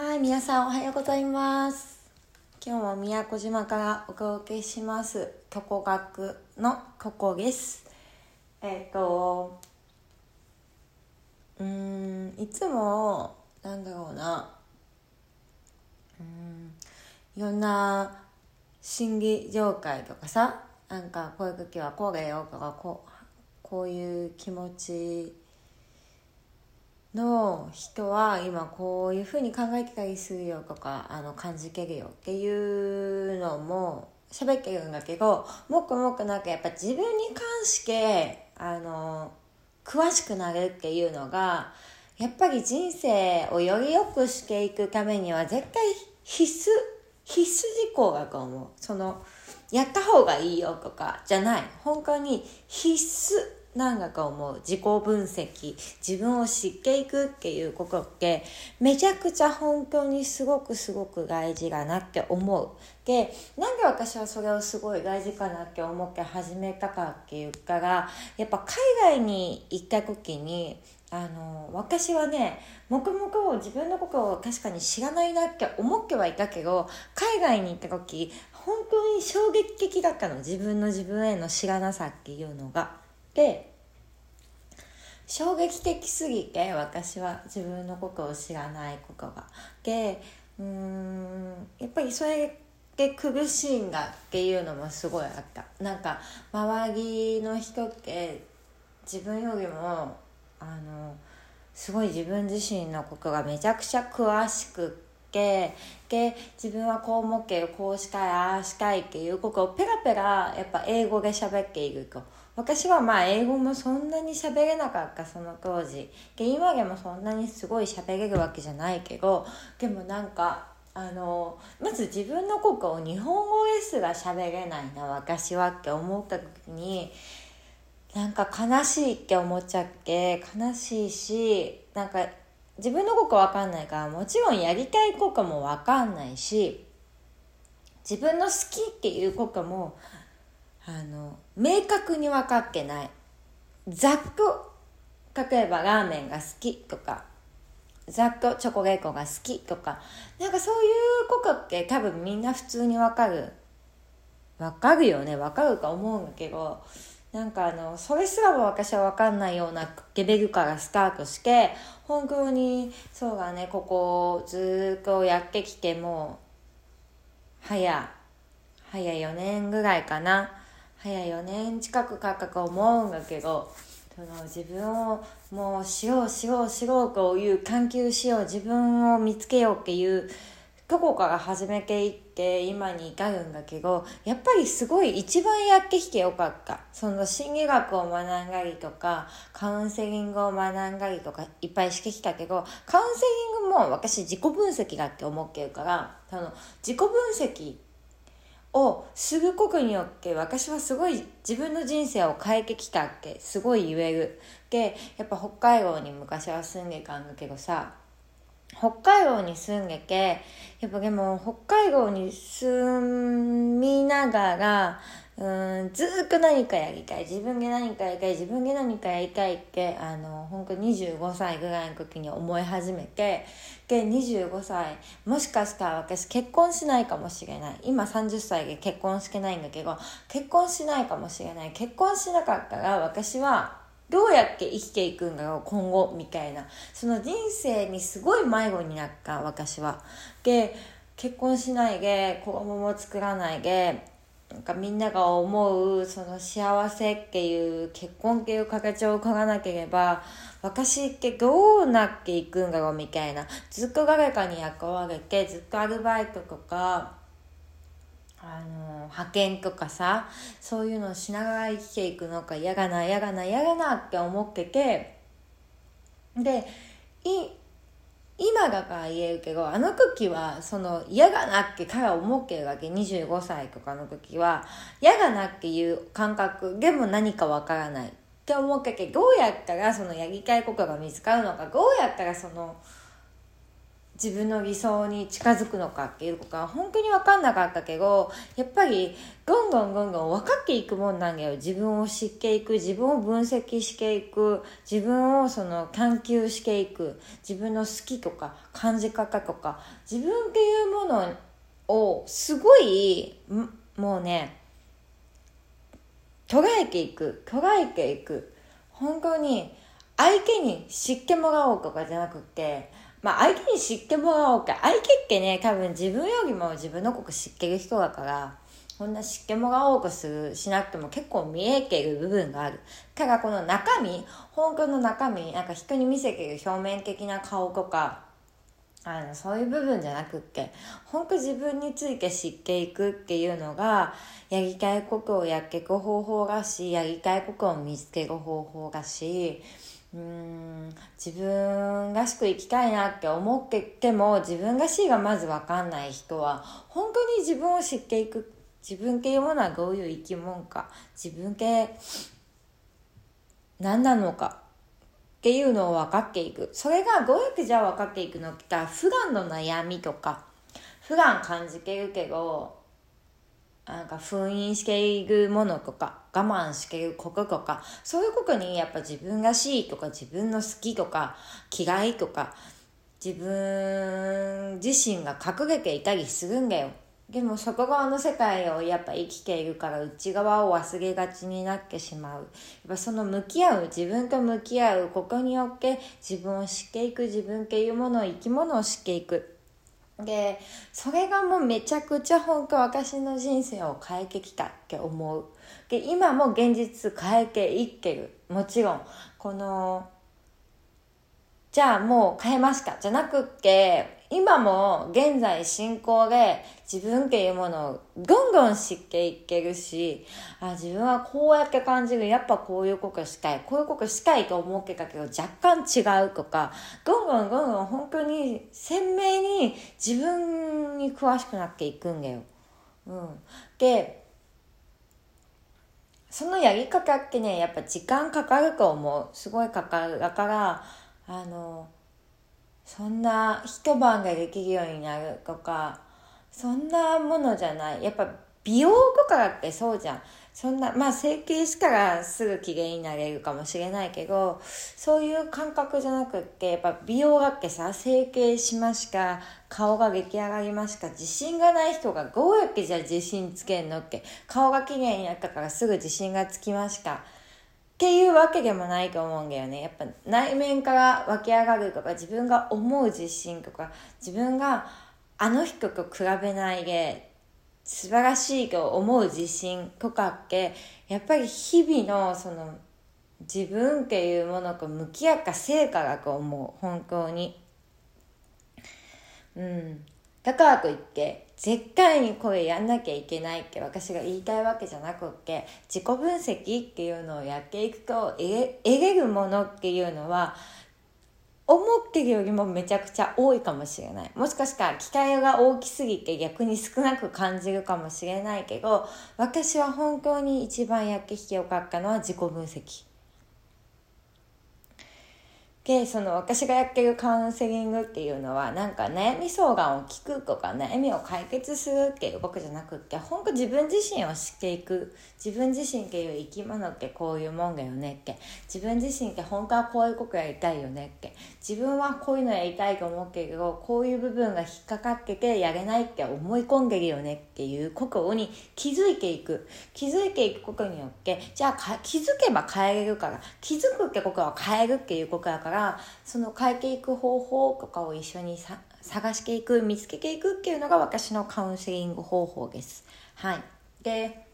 はい、皆さんおはようございます。今日も宮古島からお届けします、虚構学のココです。えっ、と、うん、いつも、なんだろうな、うん、いろんな心理状態とかさ、なんかこういう時はこうだよとか、こう、こういう気持ち、の人は今こういうふうに考えてたりするよとかあの感じてるよっていうのも喋ってるんだけどもっともっとなんかやっぱ自分に関してあの詳しくなるっていうのがやっぱり人生をより良くしていくためには絶対必須必須事項だと思う。そのやった方がいいよとかじゃない。本当に必須。なんだか思う自己分析自分を知っていくっていうことってめちゃくちゃ本当にすごくすごく大事だなって思うでなんで私はそれをすごい大事かなって思って始めたかって言ったらやっぱ海外に行った時にあの私はね黙々を自分のことを確かに知らないなって思ってはいたけど海外に行った時本当に衝撃的だったの自分の自分への知らなさっていうのが。で衝撃的すぎて私は自分のことを知らないことが。でうーんやっぱりそれで苦しいんだっていうのもすごいあったなんか周りの人って自分よりもあのすごい自分自身のことがめちゃくちゃ詳しくってで自分はこう思ってるこうしたいああしたいっていうことをペラペラやっぱ英語で喋っていると私はまあ英語もそんなに喋れなかったその当時。で今でもそんなにすごい喋れるわけじゃないけどでもなんかあのまず自分のことを日本語ですら喋れないな私はって思った時になんか悲しいって思っちゃって悲しいしなんか自分のこと分かんないからもちろんやりたいことも分かんないし自分の好きっていうこともあの明確に分かってない。ざっと例えばラーメンが好きとかざっとチョコレートが好きとかなんかそういうことって多分みんな普通に分かる。分かるよね。分かると思うんだけどなんかあのそれすらも私は分かんないようなレベルからスタートして本当にそうだね。ここずっとやってきても早早4年ぐらいかな。早4年近くかかと思うんだけどその自分をもうしようしようしようという探求しよう自分を見つけようっていうとこから始めていって今に至るんだけどやっぱりすごい一番やってきてよかったその心理学を学んだりとかカウンセリングを学んだりとかいっぱいしてきたけどカウンセリングも私自己分析だって思ってるからその自己分析をすぐことによって私はすごい自分の人生を変えてきたってすごい言える。でやっぱ北海道に昔は住んでたんだけどさ北海道に住んでてやっぱでも北海道に住みながらうんずっと何かやりたい。自分で何かやりたい。自分で何かやりたいってあの本当25歳ぐらいの時に思い始めてで25歳もしかしたら私結婚しないかもしれない。今30歳で結婚してないんだけど結婚しないかもしれない。結婚しなかったら私はどうやって生きていくんだろう今後みたいな。その人生にすごい迷子になった私は。で結婚しないで子供も作らないでなんかみんなが思うその幸せっていう結婚っていう形を取らなければ私ってどうなっていくんだろうみたいなずっと誰かに雇われてずっとアルバイトとかあの派遣とかさそういうのをしながら生きていくのか嫌がな嫌がな嫌がなって思っててでい今だから言えるけどあの時はその嫌がなっけから思ってるわけ25歳とかの時は嫌がなっていう感覚でも何かわからないって思うけどどうやったらそのやりたいことが見つかるのかどうやったらその自分の理想に近づくのかっていうことが本当に分かんなかったけどやっぱりどんどんどんどん分かっていくもんなんだよ。自分を知っていく自分を分析していく自分をその探求していく自分の好きとか感じ方とか自分っていうものをすごいもうね捉えていく捉えていく。本当に相手に知ってもらおうとかじゃなくてまあ相手に知ってもらおうか相手ってね多分自分よりも自分のこと知ってる人だからこんな知ってもらおうとするしなくても結構見えてる部分がある。ただこの中身本当の中身なんか人に見せてる表面的な顔とかあのそういう部分じゃなくって本当自分について知っていくっていうのがやりたいことをやっていく方法だしやりたいことを見つける方法だしうん。自分らしく生きたいなって思ってても自分らしいがまず分かんない人は本当に自分を知っていく自分っていうものはどういう生き物か自分って何なのかっていうのを分かっていく。それがどうやってじゃあ分かっていくのってた普段の悩みとか普段感じてるけどなんか封印しているものとか我慢していることとかそういうことにやっぱ自分らしいとか自分の好きとか嫌いとか自分自身が隠れていたりするんだよ。でも外側の世界をやっぱ生きているから内側を忘れがちになってしまう。やっぱその向き合う自分と向き合うここによって自分を知っていく自分っていうものを生き物を知っていく。でそれがもうめちゃくちゃ本当私の人生を変えてきたって思う。で今も現実変えていってるもちろんこのじゃあもう変えますか？じゃなくって今も現在進行で自分っていうものをどんどん知っていけるし、あ、自分はこうやって感じる。やっぱこういうことしたい。こういうことしたいと思ってたけど若干違うとか、どんどんどんどん本当に鮮明に自分に詳しくなっていくんだよ。うん。で、そのやり方ってね、やっぱ時間かかると思う。すごいかかる。だから、あの、そんな一晩ができるようになるとかそんなものじゃないやっぱ美容とかだってそうじゃんそんなまあ整形したらすぐ綺麗になれるかもしれないけどそういう感覚じゃなくってやっぱ美容だってさ整形しますか顔が出来上がりますか自信がない人がどうやってじゃあ自信つけんのって顔が綺麗になったからすぐ自信がつきますかっていうわけでもないと思うんだよね。やっぱ内面から湧き上がるとか、自分が思う自信とか、自分があの人と比べないで素晴らしいと思う自信とかって、やっぱり日々のその自分っていうものと向き合った成果だと思う。本当に。うん。だからといって、絶対にこれやんなきゃいけないって私が言いたいわけじゃなくって自己分析っていうのをやっていくと得れるものっていうのは思ってるよりもめちゃくちゃ多いかもしれない。もしかしたら期待が大きすぎて逆に少なく感じるかもしれないけど、私は本当に一番やってきてよかったのは自己分析。でその私がやってるカウンセリングっていうのはなんか悩み相談を聞くとか悩みを解決するっていうことじゃなくって本当自分自身を知っていく。自分自身っていう生き物ってこういうもんだよねって。自分自身って本当はこういうことやりたいよねって。自分はこういうのやりたいと思うけどこういう部分が引っかかっててやれないって思い込んでるよねっていうことに気づいていく。気づいていくことによってじゃあ気づけば変えれるから気づくってことは変えるっていうことだからからその変えていく方法とかを一緒に探していく見つけていくっていうのが私のカウンセリング方法です。はい、で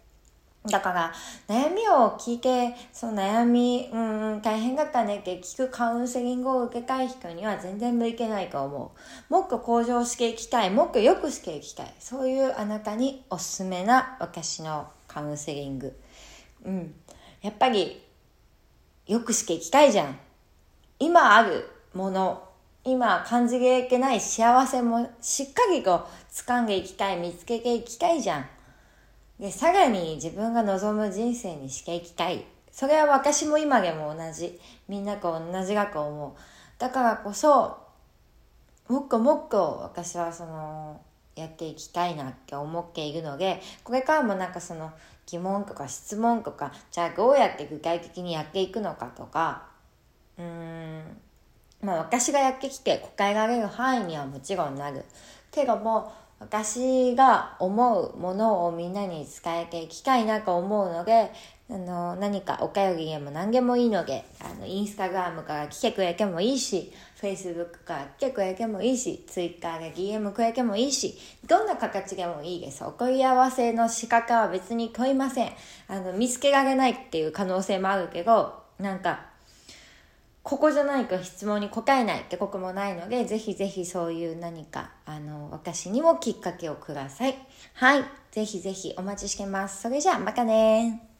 だから悩みを聞いてその悩みうん大変だったねって聞くカウンセリングを受けたい人には全然向いてないと思う。もっと向上していきたいもっと良くしていきたい。そういうあなたにおすすめな私のカウンセリング。うん。やっぱり良くしていきたいじゃん。今あるもの、今感じれてない幸せもしっかりと掴んでいきたい、見つけていきたいじゃん。で、さらに自分が望む人生にしていきたい。それは私も今でも同じ。みんなと同じだと思う。だからこそ、もっともっと私はそのやっていきたいなって思っているのでこれからもなんかその疑問とか質問とかじゃあどうやって具体的にやっていくのかとかうん。まあ私がやってきて答えられる範囲にはもちろんなる。けども私が思うものをみんなに伝えていきたいなと思うのであの何かお便りでも何でもいいのであのインスタグラムから来てくれてもいいしフェイスブックから来てくれてもいいしツイッターで DM くれてもいいしどんな形でもいいです。お問い合わせの仕方は別に問いません。あの見つけられないっていう可能性もあるけどなんかここじゃないか質問に答えないってこともないので、ぜひぜひそういう何か、あの、私にもきっかけをください。はい。ぜひぜひお待ちしてます。それじゃあ、またね